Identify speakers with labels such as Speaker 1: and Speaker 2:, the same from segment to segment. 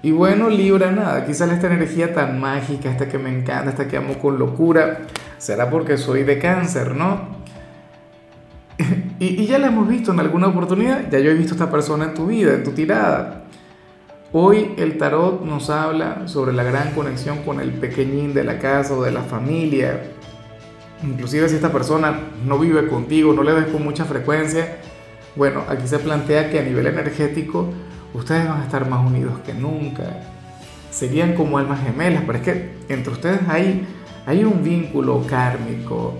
Speaker 1: Y bueno, Libra, nada, aquí esta energía tan mágica, esta que me encanta, esta que amo con locura. Será porque soy de cáncer, ¿no? y, ya la hemos visto en alguna oportunidad, ya yo he visto a esta persona en tu vida, en tu tirada. Hoy el tarot nos habla sobre la gran conexión con el pequeñín de la casa o de la familia. Inclusive si esta persona no vive contigo, no le ves con mucha frecuencia, bueno, aquí se plantea que a nivel energético ustedes van a estar más unidos que nunca. Serían como almas gemelas, pero es que entre ustedes hay, hay un vínculo kármico.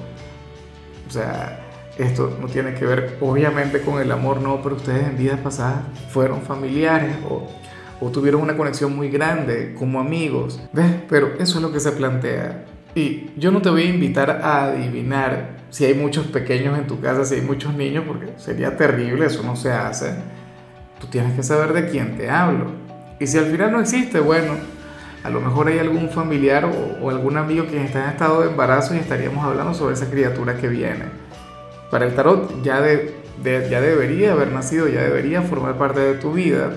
Speaker 1: O sea, esto no tiene que ver obviamente con el amor, no, pero ustedes en vidas pasadas fueron familiares o, o tuvieron una conexión muy grande como amigos. ¿Ves? Pero eso es lo que se plantea. Y yo no te voy a invitar a adivinar si hay muchos pequeños en tu casa, si hay muchos niños, porque sería terrible, eso no se hace tú tienes que saber de quién te hablo. Y si al final no existe, bueno, a lo mejor hay algún familiar o, algún amigo que está en estado de embarazo y estaríamos hablando sobre esa criatura que viene. Para el tarot ya, de, ya debería haber nacido, ya debería formar parte de tu vida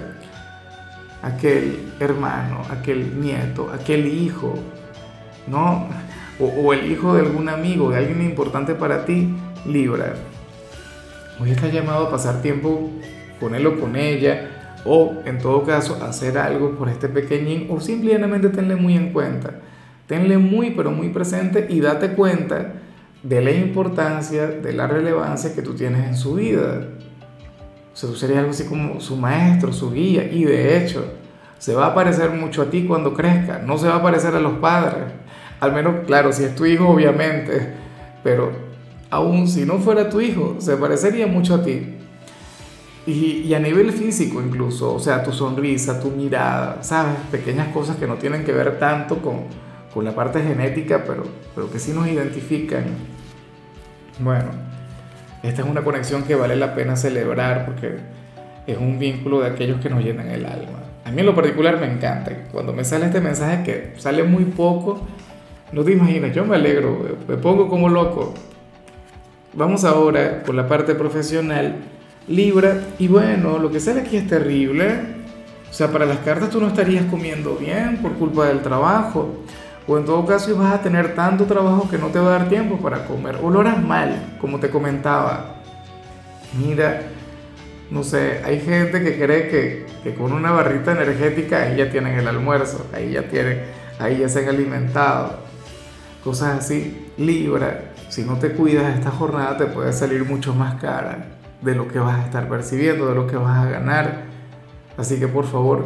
Speaker 1: aquel hermano, aquel nieto, aquel hijo, ¿no? O, o, el hijo de algún amigo, de alguien importante para ti, Libra. Hoy estás llamado a pasar tiempo con él o con ella, o en todo caso hacer algo por este pequeñín, o simplemente tenle muy en cuenta. Tenle muy, pero muy presente y date cuenta de la importancia, de la relevancia que tú tienes en su vida. O sea, tú serías algo así como su maestro, su guía, y de hecho, se va a parecer mucho a ti cuando crezca, no se va a parecer a los padres. Al menos, claro, si es tu hijo, obviamente, pero aún si no fuera tu hijo, se parecería mucho a ti. Y, a nivel físico incluso, o sea, tu sonrisa, tu mirada, ¿sabes? Pequeñas cosas que no tienen que ver tanto con, con la parte genética, pero, pero que sí nos identifican. Bueno, esta es una conexión que vale la pena celebrar porque es un vínculo de aquellos que nos llenan el alma. A mí en lo particular me encanta. Cuando me sale este mensaje que sale muy poco, no te imaginas, yo me alegro, me pongo como loco. Vamos ahora por la parte profesional Libra, y bueno, lo que sale aquí es terrible. O sea, para las cartas tú no estarías comiendo bien por culpa del trabajo. O en todo caso ibas a tener tanto trabajo que no te va a dar tiempo para comer. O lo harás mal, como te comentaba. Mira, no sé, hay gente que cree que, que con una barrita energética ahí ya tienen el almuerzo, ahí ya tienen, ahí ya se han alimentado. Cosas así. Libra, si no te cuidas esta jornada te puede salir mucho más cara de lo que vas a estar percibiendo, de lo que vas a ganar. Así que por favor,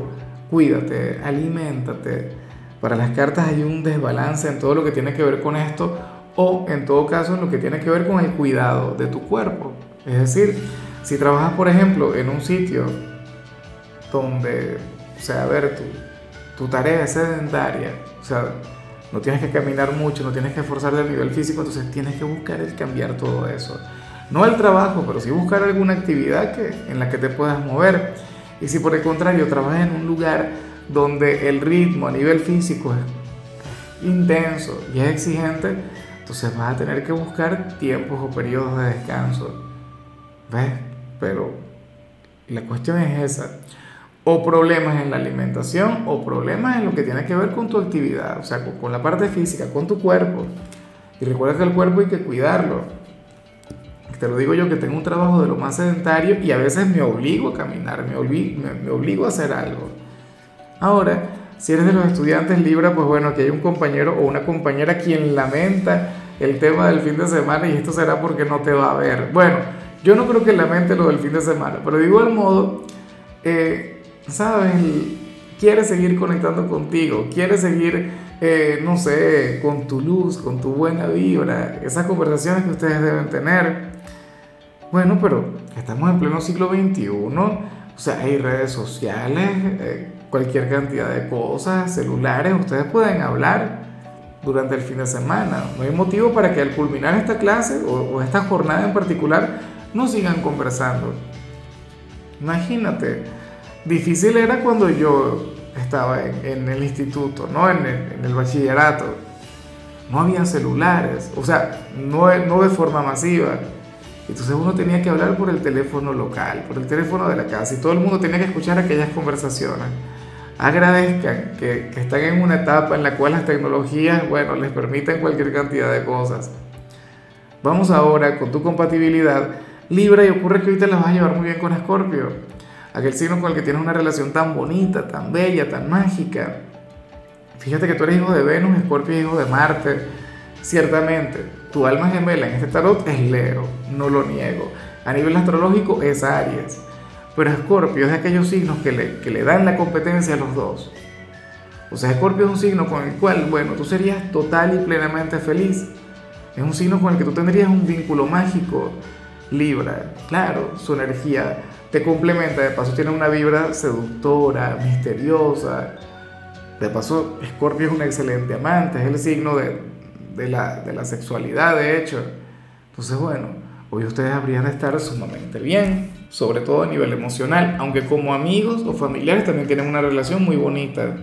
Speaker 1: cuídate, aliméntate. Para las cartas hay un desbalance en todo lo que tiene que ver con esto o en todo caso en lo que tiene que ver con el cuidado de tu cuerpo. Es decir, si trabajas por ejemplo en un sitio donde, o sea, ver, tu, tu tarea es sedentaria, o sea, no tienes que caminar mucho, no tienes que esforzarte a nivel físico, entonces tienes que buscar el cambiar todo eso no el trabajo, pero sí buscar alguna actividad que, en la que te puedas mover. Y si por el contrario trabajas en un lugar donde el ritmo a nivel físico es intenso y es exigente, entonces vas a tener que buscar tiempos o periodos de descanso. ¿Ves? Pero la cuestión es esa. O problemas en la alimentación o problemas en lo que tiene que ver con tu actividad, o sea, con, con la parte física, con tu cuerpo. Y recuerda que el cuerpo hay que cuidarlo. Te lo digo yo que tengo un trabajo de lo más sedentario y a veces me obligo a caminar, me, obligo, me, obligo a hacer algo. Ahora, si eres de los estudiantes Libra, pues bueno, que hay un compañero o una compañera quien lamenta el tema del fin de semana y esto será porque no te va a ver. Bueno, yo no creo que lamente lo del fin de semana, pero de igual modo, eh, ¿sabes? Quiere seguir conectando contigo, quiere seguir, eh, no sé, con tu luz, con tu buena vibra, esas conversaciones que ustedes deben tener. Bueno, pero estamos en pleno siglo XXI, o sea, hay redes sociales, eh, cualquier cantidad de cosas, celulares, ustedes pueden hablar. durante el fin de semana. No hay motivo para que al culminar esta clase o, esta jornada en particular no sigan conversando. Imagínate, difícil era cuando yo estaba en, el instituto, ¿no? En el, en el, bachillerato. No había celulares, o sea, no, no de forma masiva. Entonces uno tenía que hablar por el teléfono local, por el teléfono de la casa, y todo el mundo tenía que escuchar aquellas conversaciones. Agradezcan que, que están en una etapa en la cual las tecnologías, bueno, les permiten cualquier cantidad de cosas. Vamos ahora con tu compatibilidad Libra y ocurre que hoy te las vas a llevar muy bien con Escorpio, aquel signo con el que tienes una relación tan bonita, tan bella, tan mágica. Fíjate que tú eres hijo de Venus, Escorpio es hijo de Marte. Ciertamente, tu alma gemela en este tarot es Leo, no lo niego. A nivel astrológico es Aries, pero Escorpio es de aquellos signos que le, que le dan la competencia a los dos. O sea, Escorpio es un signo con el cual, bueno, tú serías total y plenamente feliz. Es un signo con el que tú tendrías un vínculo mágico, Libra, claro, su energía te complementa, de paso tiene una vibra seductora, misteriosa. De paso, Escorpio es un excelente amante, es el signo de, de, la, de la sexualidad, de hecho. Entonces, bueno, hoy ustedes habrían de estar sumamente bien, sobre todo a nivel emocional, aunque como amigos o familiares también tienen una relación muy bonita.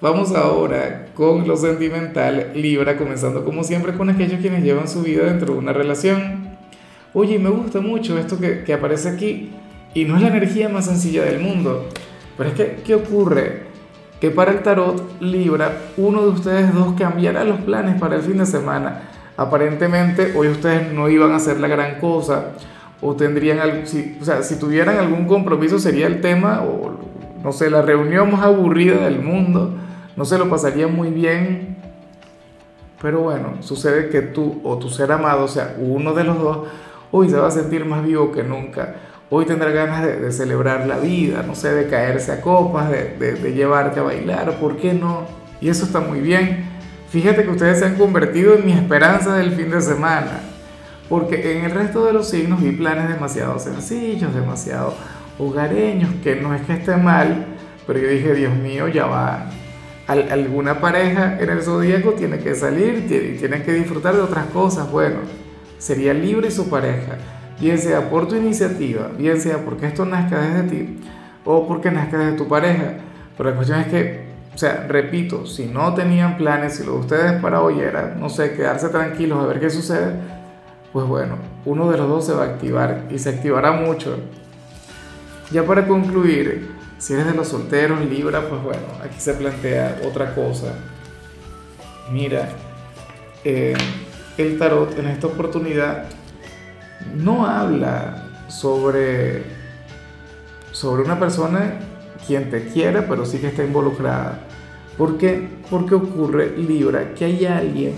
Speaker 1: Vamos ahora con lo sentimental, Libra, comenzando como siempre con aquellos quienes llevan su vida dentro de una relación. Oye, me gusta mucho esto que, que aparece aquí y no es la energía más sencilla del mundo. Pero es que, ¿qué ocurre? Que para el tarot Libra, uno de ustedes dos cambiará los planes para el fin de semana. Aparentemente hoy ustedes no iban a hacer la gran cosa o tendrían algo, si, o sea, si tuvieran algún compromiso sería el tema o no sé, la reunión más aburrida del mundo no se lo pasaría muy bien. Pero bueno, sucede que tú o tu ser amado, o sea, uno de los dos, hoy se va a sentir más vivo que nunca. Hoy tendrá ganas de, celebrar la vida, no sé, de caerse a copas, de, llevarte a bailar, ¿por qué no? Y eso está muy bien. Fíjate que ustedes se han convertido en mi esperanza del fin de semana. Porque en el resto de los signos vi planes demasiado sencillos, demasiado hogareños, que no es que esté mal, pero yo dije, Dios mío, ya va, alguna pareja en el zodíaco tiene que salir y tiene que disfrutar de otras cosas. Bueno, sería libre su pareja, bien sea por tu iniciativa, bien sea porque esto nazca desde ti o porque nazca desde tu pareja. Pero la cuestión es que, o sea, repito, si no tenían planes, si lo de ustedes para hoy era, no sé, quedarse tranquilos a ver qué sucede, pues bueno, uno de los dos se va a activar y se activará mucho. Ya para concluir, si eres de los solteros, Libra, pues bueno, aquí se plantea otra cosa. Mira, eh, el tarot en esta oportunidad no habla sobre, sobre una persona quien te quiera, pero sí que está involucrada. ¿Por qué? Porque ocurre, Libra, que hay alguien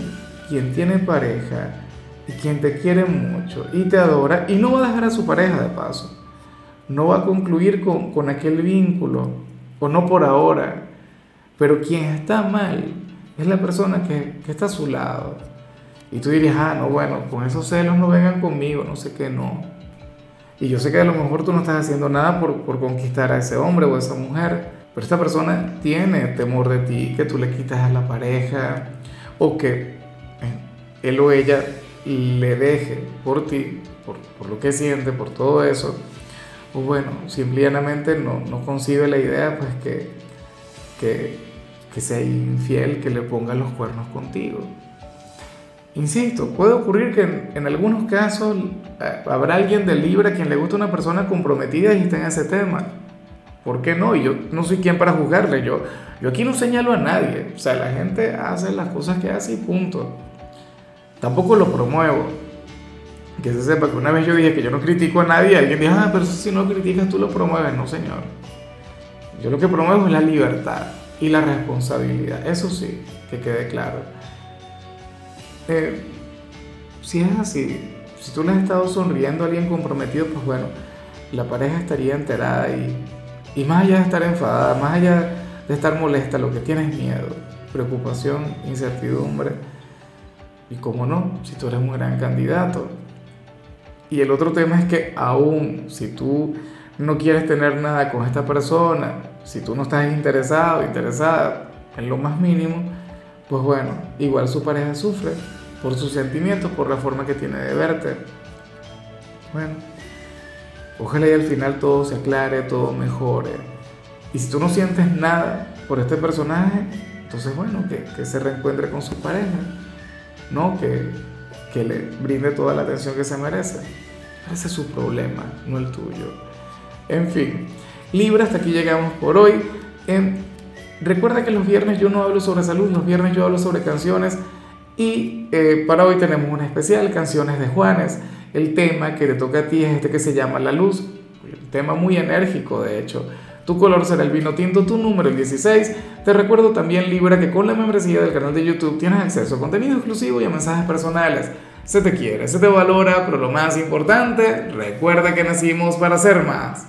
Speaker 1: quien tiene pareja y quien te quiere mucho y te adora y no va a dejar a su pareja de paso no va a concluir con, aquel vínculo, o no por ahora, pero quien está mal es la persona que, está a su lado. Y tú dirías, ah, no, bueno, con esos celos no vengan conmigo, no sé qué, no. Y yo sé que a lo mejor tú no estás haciendo nada por, por conquistar a ese hombre o a esa mujer, pero esta persona tiene temor de ti, que tú le quitas a la pareja, o que eh, él o ella le deje por ti, por, por lo que siente, por todo eso o bueno, simplemente no, no concibe la idea pues que, que, que sea infiel, que le ponga los cuernos contigo. Insisto, puede ocurrir que en, algunos casos eh, habrá alguien del Libra a quien le gusta una persona comprometida y está en ese tema. ¿Por qué no? Y yo no soy quien para juzgarle. Yo, yo aquí no señalo a nadie. O sea, la gente hace las cosas que hace y punto. Tampoco lo promuevo que se sepa que una vez yo dije que yo no critico a nadie, alguien dijo, ah, pero si no criticas tú lo promueves. No, señor. Yo lo que promuevo es la libertad y la responsabilidad. Eso sí, que quede claro. Eh, si es así, si tú le has estado sonriendo a alguien comprometido, pues bueno, la pareja estaría enterada y, más allá de estar enfadada, más allá de estar molesta, lo que tienes miedo, preocupación, incertidumbre. Y cómo no, si tú eres un gran candidato, y el otro tema es que aún si tú no quieres tener nada con esta persona, si tú no estás interesado, interesada en lo más mínimo, pues bueno, igual su pareja sufre por sus sentimientos, por la forma que tiene de verte. Bueno, ojalá y al final todo se aclare, todo mejore. Y si tú no sientes nada por este personaje, entonces bueno, que, que se reencuentre con su pareja, ¿no? Que, que le brinde toda la atención que se merece. Ese es su problema, no el tuyo. En fin, Libra, hasta aquí llegamos por hoy. recuerda que los viernes yo no hablo sobre salud, los viernes yo hablo sobre canciones. Y eh, para hoy tenemos una especial, canciones de Juanes. El tema que te toca a ti es este que se llama La Luz. Un tema muy enérgico, de hecho. Tu color será el vino tinto, tu número el 16. Te recuerdo también, Libra, que con la membresía del canal de YouTube tienes acceso a contenido exclusivo y a mensajes personales. Se te quiere, se te valora, pero lo más importante, recuerda que nacimos para ser más.